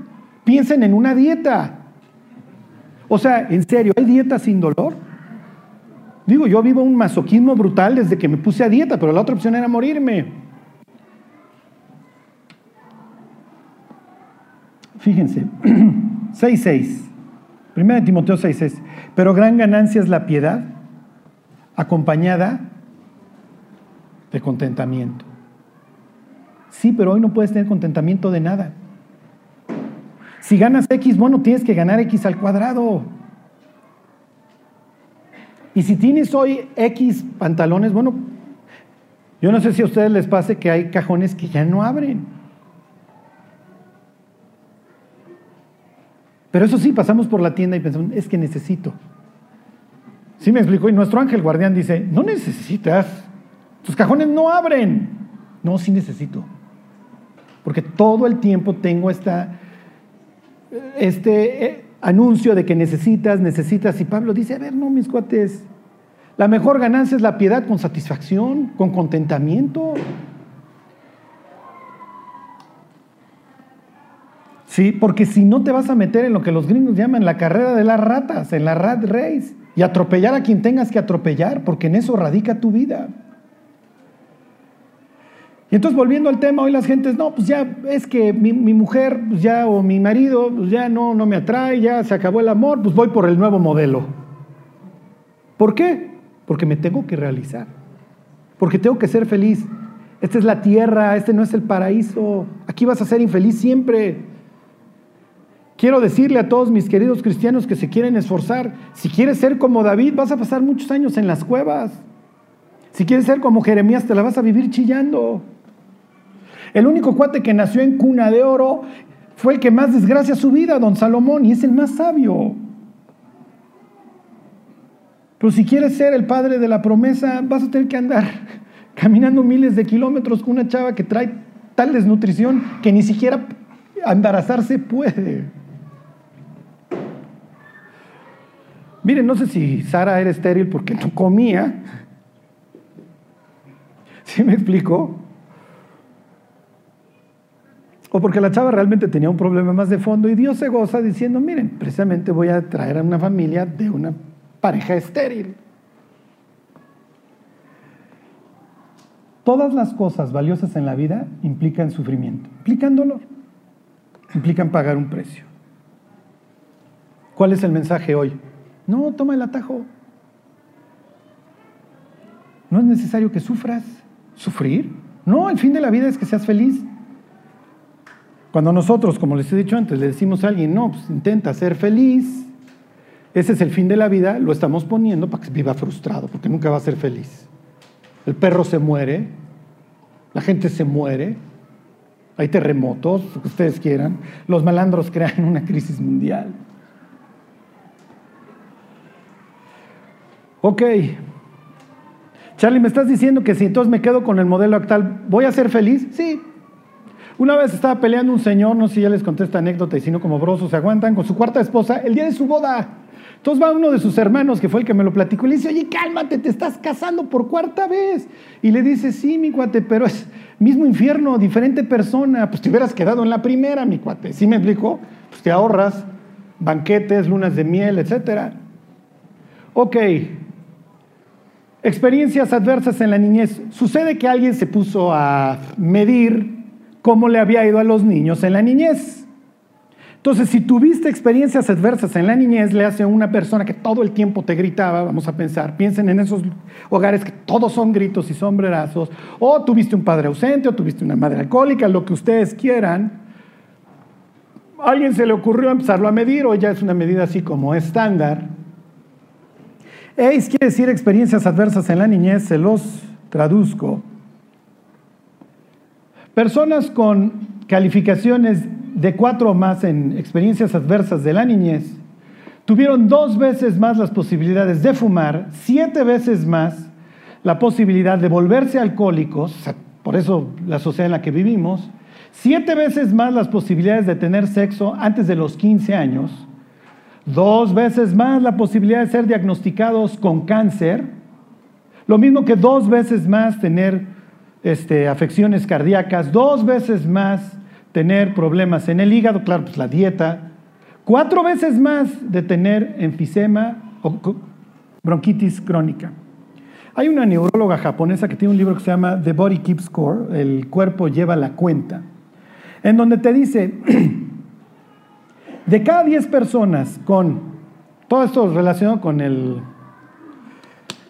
Piensen en una dieta. O sea, en serio, ¿hay dieta sin dolor? Digo, yo vivo un masoquismo brutal desde que me puse a dieta, pero la otra opción era morirme. Fíjense, *clears throat* 6.6, 1 Timoteo 6.6, pero gran ganancia es la piedad acompañada de contentamiento. Sí, pero hoy no puedes tener contentamiento de nada. Si ganas X, bueno, tienes que ganar X al cuadrado. Y si tienes hoy X pantalones, bueno, yo no sé si a ustedes les pase que hay cajones que ya no abren. Pero eso sí, pasamos por la tienda y pensamos, es que necesito. Sí me explicó, y nuestro ángel guardián dice, no necesitas, tus cajones no abren. No, sí necesito. Porque todo el tiempo tengo esta, este eh, anuncio de que necesitas, necesitas. Y Pablo dice, a ver, no, mis cuates, la mejor ganancia es la piedad con satisfacción, con contentamiento. Sí, porque si no te vas a meter en lo que los gringos llaman la carrera de las ratas, en la rat race, y atropellar a quien tengas que atropellar, porque en eso radica tu vida. Y entonces volviendo al tema, hoy las gentes, no, pues ya es que mi, mujer, pues ya, o mi marido, pues ya no, no me atrae, ya se acabó el amor, pues voy por el nuevo modelo. ¿Por qué? Porque me tengo que realizar, porque tengo que ser feliz. Esta es la tierra, este no es el paraíso, aquí vas a ser infeliz siempre. Quiero decirle a todos mis queridos cristianos que se quieren esforzar, si quieres ser como David, vas a pasar muchos años en las cuevas. Si quieres ser como Jeremías, te la vas a vivir chillando. El único cuate que nació en cuna de oro fue el que más desgracia su vida, don Salomón, y es el más sabio. Pero si quieres ser el padre de la promesa, vas a tener que andar *laughs* caminando miles de kilómetros con una chava que trae tal desnutrición que ni siquiera embarazarse puede. Miren, no sé si Sara era estéril porque no comía. ¿Sí me explico? O porque la chava realmente tenía un problema más de fondo y Dios se goza diciendo, miren, precisamente voy a traer a una familia de una pareja estéril. Todas las cosas valiosas en la vida implican sufrimiento, implican dolor, implican pagar un precio. ¿Cuál es el mensaje hoy? No, toma el atajo. No es necesario que sufras. ¿Sufrir? No, el fin de la vida es que seas feliz. Cuando nosotros, como les he dicho antes, le decimos a alguien, no, pues intenta ser feliz, ese es el fin de la vida, lo estamos poniendo para que viva frustrado, porque nunca va a ser feliz. El perro se muere, la gente se muere, hay terremotos, lo que ustedes quieran, los malandros crean una crisis mundial. Ok, Charlie, ¿me estás diciendo que si entonces me quedo con el modelo actual, voy a ser feliz? Sí. Una vez estaba peleando un señor, no sé si ya les conté esta anécdota y si no como brosos se aguantan, con su cuarta esposa el día de su boda. Entonces va uno de sus hermanos, que fue el que me lo platicó, y le dice, oye, cálmate, te estás casando por cuarta vez. Y le dice, sí, mi cuate, pero es mismo infierno, diferente persona. Pues te hubieras quedado en la primera, mi cuate. ¿Sí me explico? Pues te ahorras banquetes, lunas de miel, etc. Ok. Experiencias adversas en la niñez. Sucede que alguien se puso a medir cómo le había ido a los niños en la niñez. Entonces, si tuviste experiencias adversas en la niñez, le hace a una persona que todo el tiempo te gritaba, vamos a pensar, piensen en esos hogares que todos son gritos y sombrerazos, o tuviste un padre ausente, o tuviste una madre alcohólica, lo que ustedes quieran. Alguien se le ocurrió empezarlo a medir, o ya es una medida así como estándar. EIS quiere decir experiencias adversas en la niñez, se los traduzco. Personas con calificaciones de cuatro o más en experiencias adversas de la niñez tuvieron dos veces más las posibilidades de fumar, siete veces más la posibilidad de volverse alcohólicos, por eso la sociedad en la que vivimos, siete veces más las posibilidades de tener sexo antes de los 15 años, dos veces más la posibilidad de ser diagnosticados con cáncer, lo mismo que dos veces más tener este, afecciones cardíacas, dos veces más tener problemas en el hígado, claro, pues la dieta, cuatro veces más de tener enfisema o bronquitis crónica. Hay una neuróloga japonesa que tiene un libro que se llama The Body Keeps Score, el cuerpo lleva la cuenta, en donde te dice, *clears throat* de cada 10 personas con, todo esto relacionado con el,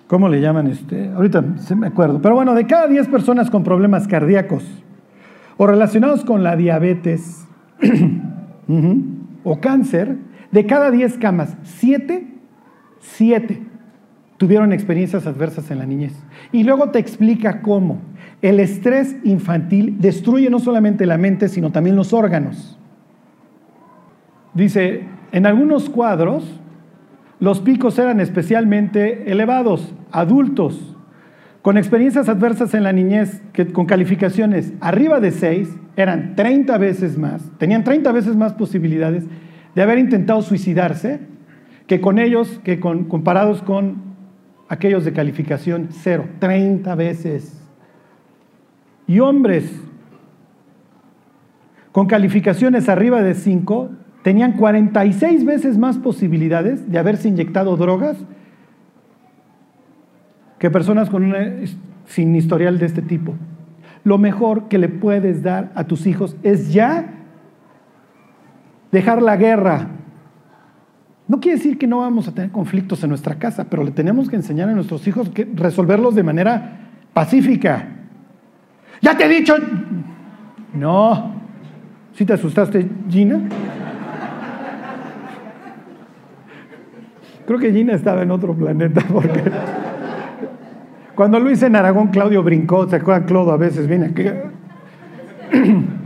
¿cómo le llaman? Este? Ahorita se me acuerdo, pero bueno, de cada 10 personas con problemas cardíacos, o relacionados con la diabetes *clears throat* o cáncer, de cada 10 camas, 7, 7 tuvieron experiencias adversas en la niñez. Y luego te explica cómo el estrés infantil destruye no solamente la mente, sino también los órganos. Dice, en algunos cuadros los picos eran especialmente elevados, adultos, con experiencias adversas en la niñez, con calificaciones arriba de 6, eran 30 veces más, tenían 30 veces más posibilidades de haber intentado suicidarse que con ellos, que con, comparados con aquellos de calificación 0, 30 veces. Y hombres con calificaciones arriba de 5 tenían 46 veces más posibilidades de haberse inyectado drogas que personas con sin historial de este tipo. Lo mejor que le puedes dar a tus hijos es ya dejar la guerra. No quiere decir que no vamos a tener conflictos en nuestra casa, pero le tenemos que enseñar a nuestros hijos que resolverlos de manera pacífica. Ya te he dicho. No. ¿Sí te asustaste, Gina? Creo que Gina estaba en otro planeta *laughs* porque cuando Luis en Aragón, Claudio brincó, ¿se acuerdan? Claudio a veces viene aquí. *clears throat*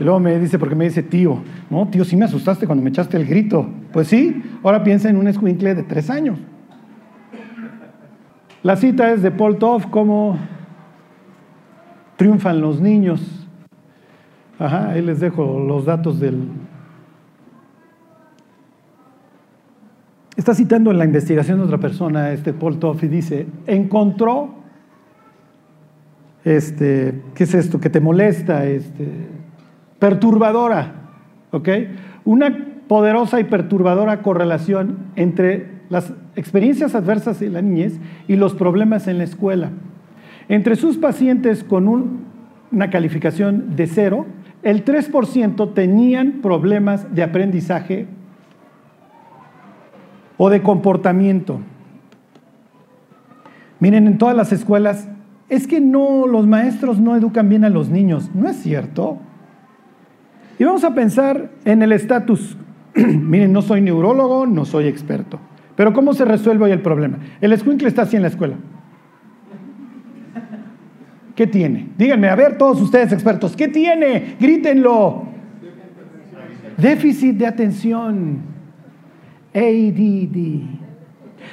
Y luego me dice, porque me dice tío, no, tío, sí me asustaste cuando me echaste el grito. Pues sí, ahora piensa en un escuincle de tres años. La cita es de Paul Toff, cómo triunfan los niños. Ajá, ahí les dejo los datos del... Está citando en la investigación de otra persona, este Paul Toff, y dice, encontró este, ¿qué es esto? Que te molesta, este, perturbadora, ¿ok? Una poderosa y perturbadora correlación entre las experiencias adversas de la niñez y los problemas en la escuela. Entre sus pacientes con una calificación de cero, el 3% tenían problemas de aprendizaje o de comportamiento. Miren, en todas las escuelas, es que no, los maestros no educan bien a los niños. No es cierto. Y vamos a pensar en el estatus. *clears throat* Miren, no soy neurólogo, no soy experto. Pero ¿cómo se resuelve hoy el problema? El escuincle está así en la escuela. ¿Qué tiene? Díganme, a ver, todos ustedes expertos, ¿qué tiene? Grítenlo. Déficit de atención. ADD.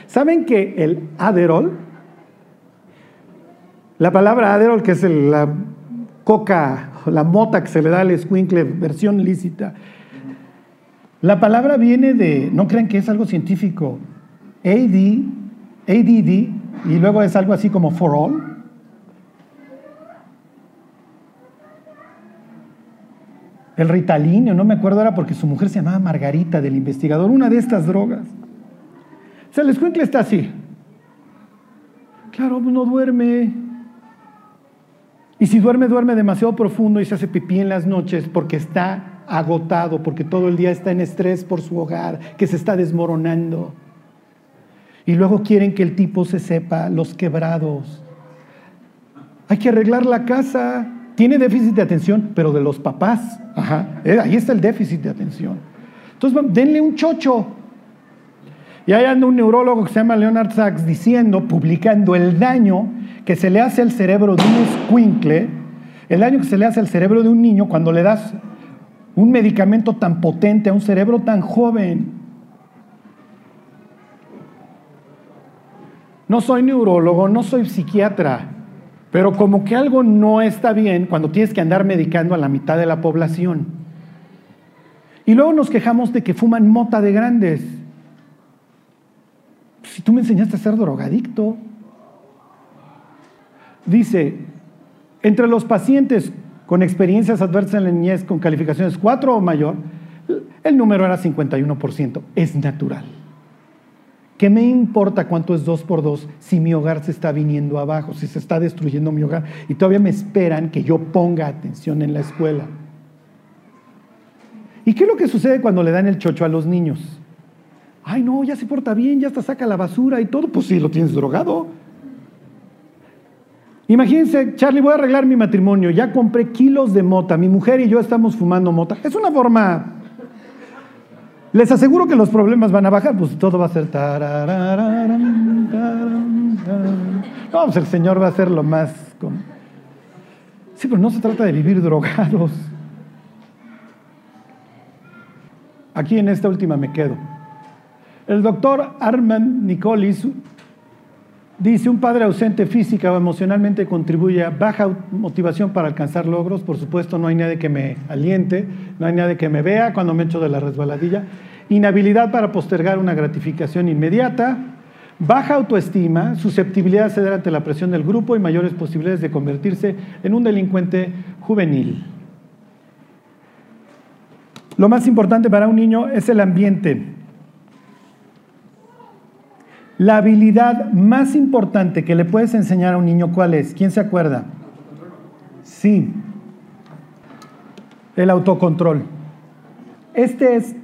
¿Saben que el Aderol, la palabra Aderol, que es la coca, la mota que se le da al escuincle, versión lícita, la palabra viene de, no crean que es algo científico, AD, ADD, y luego es algo así como for all. El Ritalin, no me acuerdo era porque su mujer se llamaba Margarita del investigador, una de estas drogas. O sea, el escuincle está así. Claro, no duerme. Y si duerme, duerme demasiado profundo y se hace pipí en las noches porque está agotado, porque todo el día está en estrés por su hogar, que se está desmoronando. Y luego quieren que el tipo se sepa los quebrados. Hay que arreglar la casa. Tiene déficit de atención, pero de los papás. Ajá. Eh, ahí está el déficit de atención. Entonces, denle un chocho. Y ahí anda un neurólogo que se llama Leonard Sachs diciendo, publicando el daño que se le hace al cerebro de un escuincle, el daño que se le hace al cerebro de un niño cuando le das un medicamento tan potente a un cerebro tan joven. No soy neurólogo, no soy psiquiatra, pero como que algo no está bien cuando tienes que andar medicando a la mitad de la población. Y luego nos quejamos de que fuman mota de grandes. Si tú me enseñaste a ser drogadicto. Dice, entre los pacientes con experiencias adversas en la niñez con calificaciones 4 o mayor, el número era 51%. Es natural. ¿Qué me importa cuánto es 2 por 2 si mi hogar se está viniendo abajo, si se está destruyendo mi hogar y todavía me esperan que yo ponga atención en la escuela? ¿Y qué es lo que sucede cuando le dan el chocho a los niños? Ay, no, ya se porta bien, ya hasta saca la basura y todo. Pues sí, lo tienes drogado. Imagínense, Charlie, voy a arreglar mi matrimonio. Ya compré kilos de mota. Mi mujer y yo estamos fumando mota. Es una forma les aseguro que los problemas van a bajar, pues todo va a ser... No, pues el Señor va a ser lo más... Sí, pero no se trata de vivir drogados. Aquí en esta última me quedo. El doctor Armand Nicolis Dice, un padre ausente física o emocionalmente contribuye a baja motivación para alcanzar logros. Por supuesto, no hay nadie que me aliente, no hay nadie que me vea cuando me echo de la resbaladilla. Inhabilidad para postergar una gratificación inmediata. Baja autoestima, susceptibilidad a ceder ante la presión del grupo y mayores posibilidades de convertirse en un delincuente juvenil. Lo más importante para un niño es el ambiente. La habilidad más importante que le puedes enseñar a un niño, ¿cuál es? ¿Quién se acuerda? Sí, el autocontrol. Este es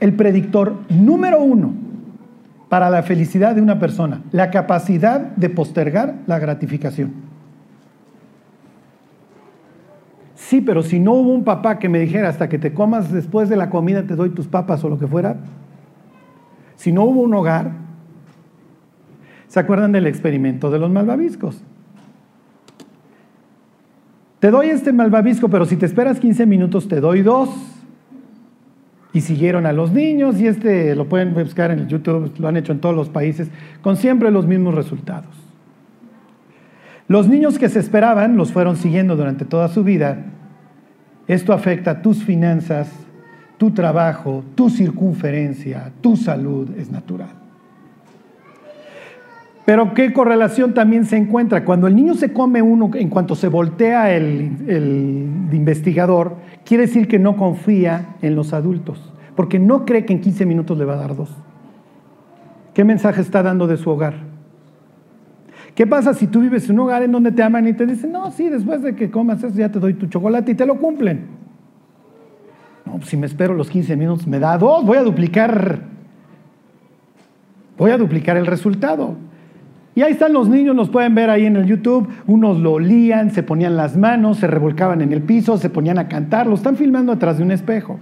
el predictor número uno para la felicidad de una persona, la capacidad de postergar la gratificación. Sí, pero si no hubo un papá que me dijera hasta que te comas después de la comida te doy tus papas o lo que fuera, si no hubo un hogar, ¿Se acuerdan del experimento de los malvaviscos? Te doy este malvavisco, pero si te esperas 15 minutos te doy dos. Y siguieron a los niños y este lo pueden buscar en el YouTube, lo han hecho en todos los países, con siempre los mismos resultados. Los niños que se esperaban los fueron siguiendo durante toda su vida. Esto afecta tus finanzas, tu trabajo, tu circunferencia, tu salud, es natural. Pero ¿qué correlación también se encuentra? Cuando el niño se come uno, en cuanto se voltea el, investigador, quiere decir que no confía en los adultos, porque no cree que en 15 minutos le va a dar dos. ¿Qué mensaje está dando de su hogar? ¿Qué pasa si tú vives en un hogar en donde te aman y te dicen, no, sí, después de que comas eso ya te doy tu chocolate y te lo cumplen? No, pues si me espero los 15 minutos me da dos, voy a duplicar, voy a duplicar el resultado. Y ahí están los niños, los pueden ver ahí en el YouTube, unos lo olían, se ponían las manos, se revolcaban en el piso, se ponían a cantar, lo están filmando atrás de un espejo.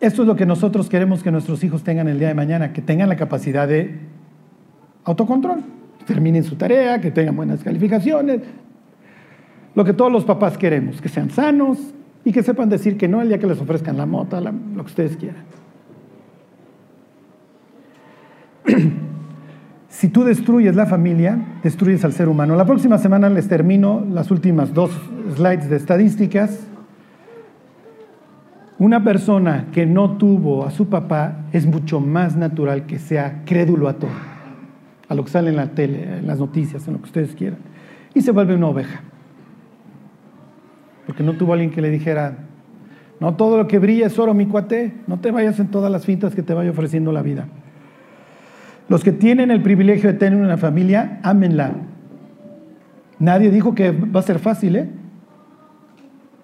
Esto es lo que nosotros queremos que nuestros hijos tengan el día de mañana, que tengan la capacidad de autocontrol, terminen su tarea, que tengan buenas calificaciones, lo que todos los papás queremos, que sean sanos y que sepan decir que no el día que les ofrezcan la mota, lo que ustedes quieran. *clears throat* si tú destruyes la familia, destruyes al ser humano. La próxima semana les termino las últimas dos slides de estadísticas. Una persona que no tuvo a su papá es mucho más natural que sea crédulo a todo, a lo que sale en la tele, en las noticias, en lo que ustedes quieran, y se vuelve una oveja. Porque no tuvo alguien que le dijera, no todo lo que brilla es oro, mi cuate, no te vayas en todas las fintas que te vaya ofreciendo la vida. Los que tienen el privilegio de tener una familia, ámenla. Nadie dijo que va a ser fácil, ¿eh?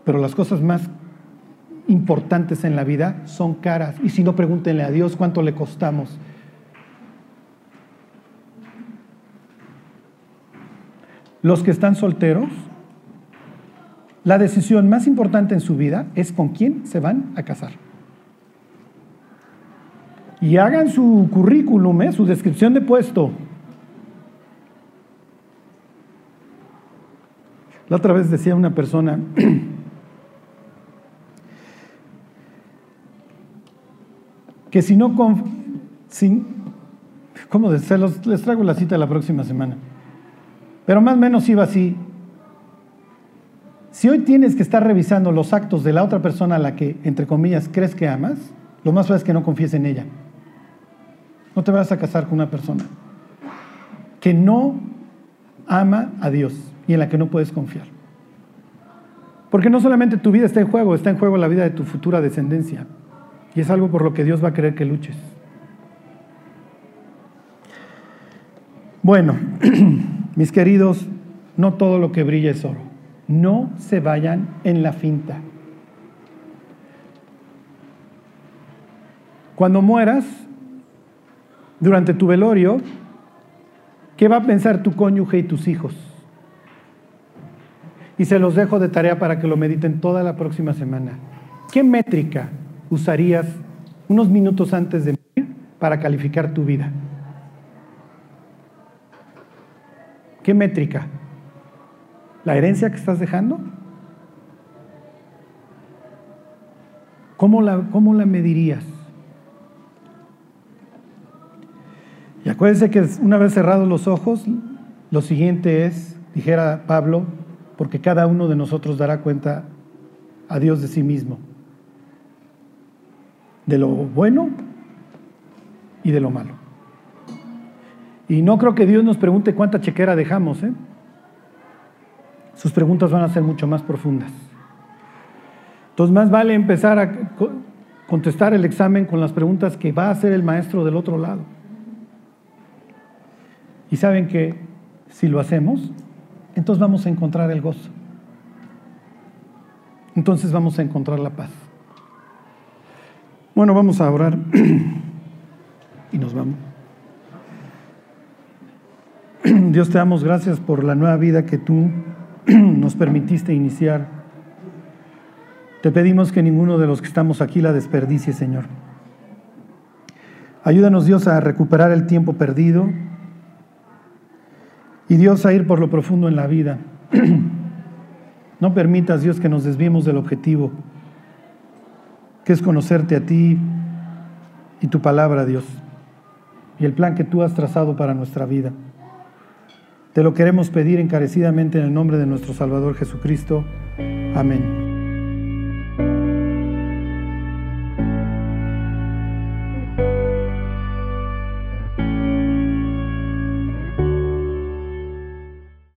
Pero las cosas más importantes en la vida son caras. Y si no, pregúntenle a Dios cuánto le costamos. Los que están solteros, la decisión más importante en su vida es con quién se van a casar. Y hagan su currículum, ¿eh? su descripción de puesto. La otra vez decía una persona, *clears throat* que si no... Sin, ¿Cómo los, les traigo la cita la próxima semana. Pero más o menos iba así. Si hoy tienes que estar revisando los actos de la otra persona a la que, entre comillas, crees que amas, lo más fácil es que no confíes en ella. No te vas a casar con una persona que no ama a Dios y en la que no puedes confiar. Porque no solamente tu vida está en juego, está en juego la vida de tu futura descendencia. Y es algo por lo que Dios va a querer que luches. Bueno, *clears throat* mis queridos, no todo lo que brilla es oro. No se vayan en la finta. Cuando mueras, durante tu velorio, ¿qué va a pensar tu cónyuge y tus hijos? Y se los dejo de tarea para que lo mediten toda la próxima semana. ¿Qué métrica usarías unos minutos antes de morir para calificar tu vida? ¿Qué métrica? ¿La herencia que estás dejando? ¿Cómo la, cómo la medirías? Acuérdense que una vez cerrados los ojos, lo siguiente es, dijera Pablo, porque cada uno de nosotros dará cuenta a Dios de sí mismo de lo bueno y de lo malo. Y no creo que Dios nos pregunte cuánta chequera dejamos. ¿eh? Sus preguntas van a ser mucho más profundas. Entonces más vale empezar a contestar el examen con las preguntas que va a hacer el maestro del otro lado. Y saben que si lo hacemos, entonces vamos a encontrar el gozo. Entonces vamos a encontrar la paz. Bueno, vamos a orar *clears throat* y nos vamos. *clears throat* Dios te damos gracias por la nueva vida que tú *clears throat* nos permitiste iniciar. Te pedimos que ninguno de los que estamos aquí la desperdicie, Señor. Ayúdanos, Dios, a recuperar el tiempo perdido y Dios a ir por lo profundo en la vida. *clears throat* No permitas, Dios, que nos desviemos del objetivo que es conocerte a ti y tu palabra, Dios, y el plan que tú has trazado para nuestra vida. Te lo queremos pedir encarecidamente en el nombre de nuestro Salvador Jesucristo. Amén.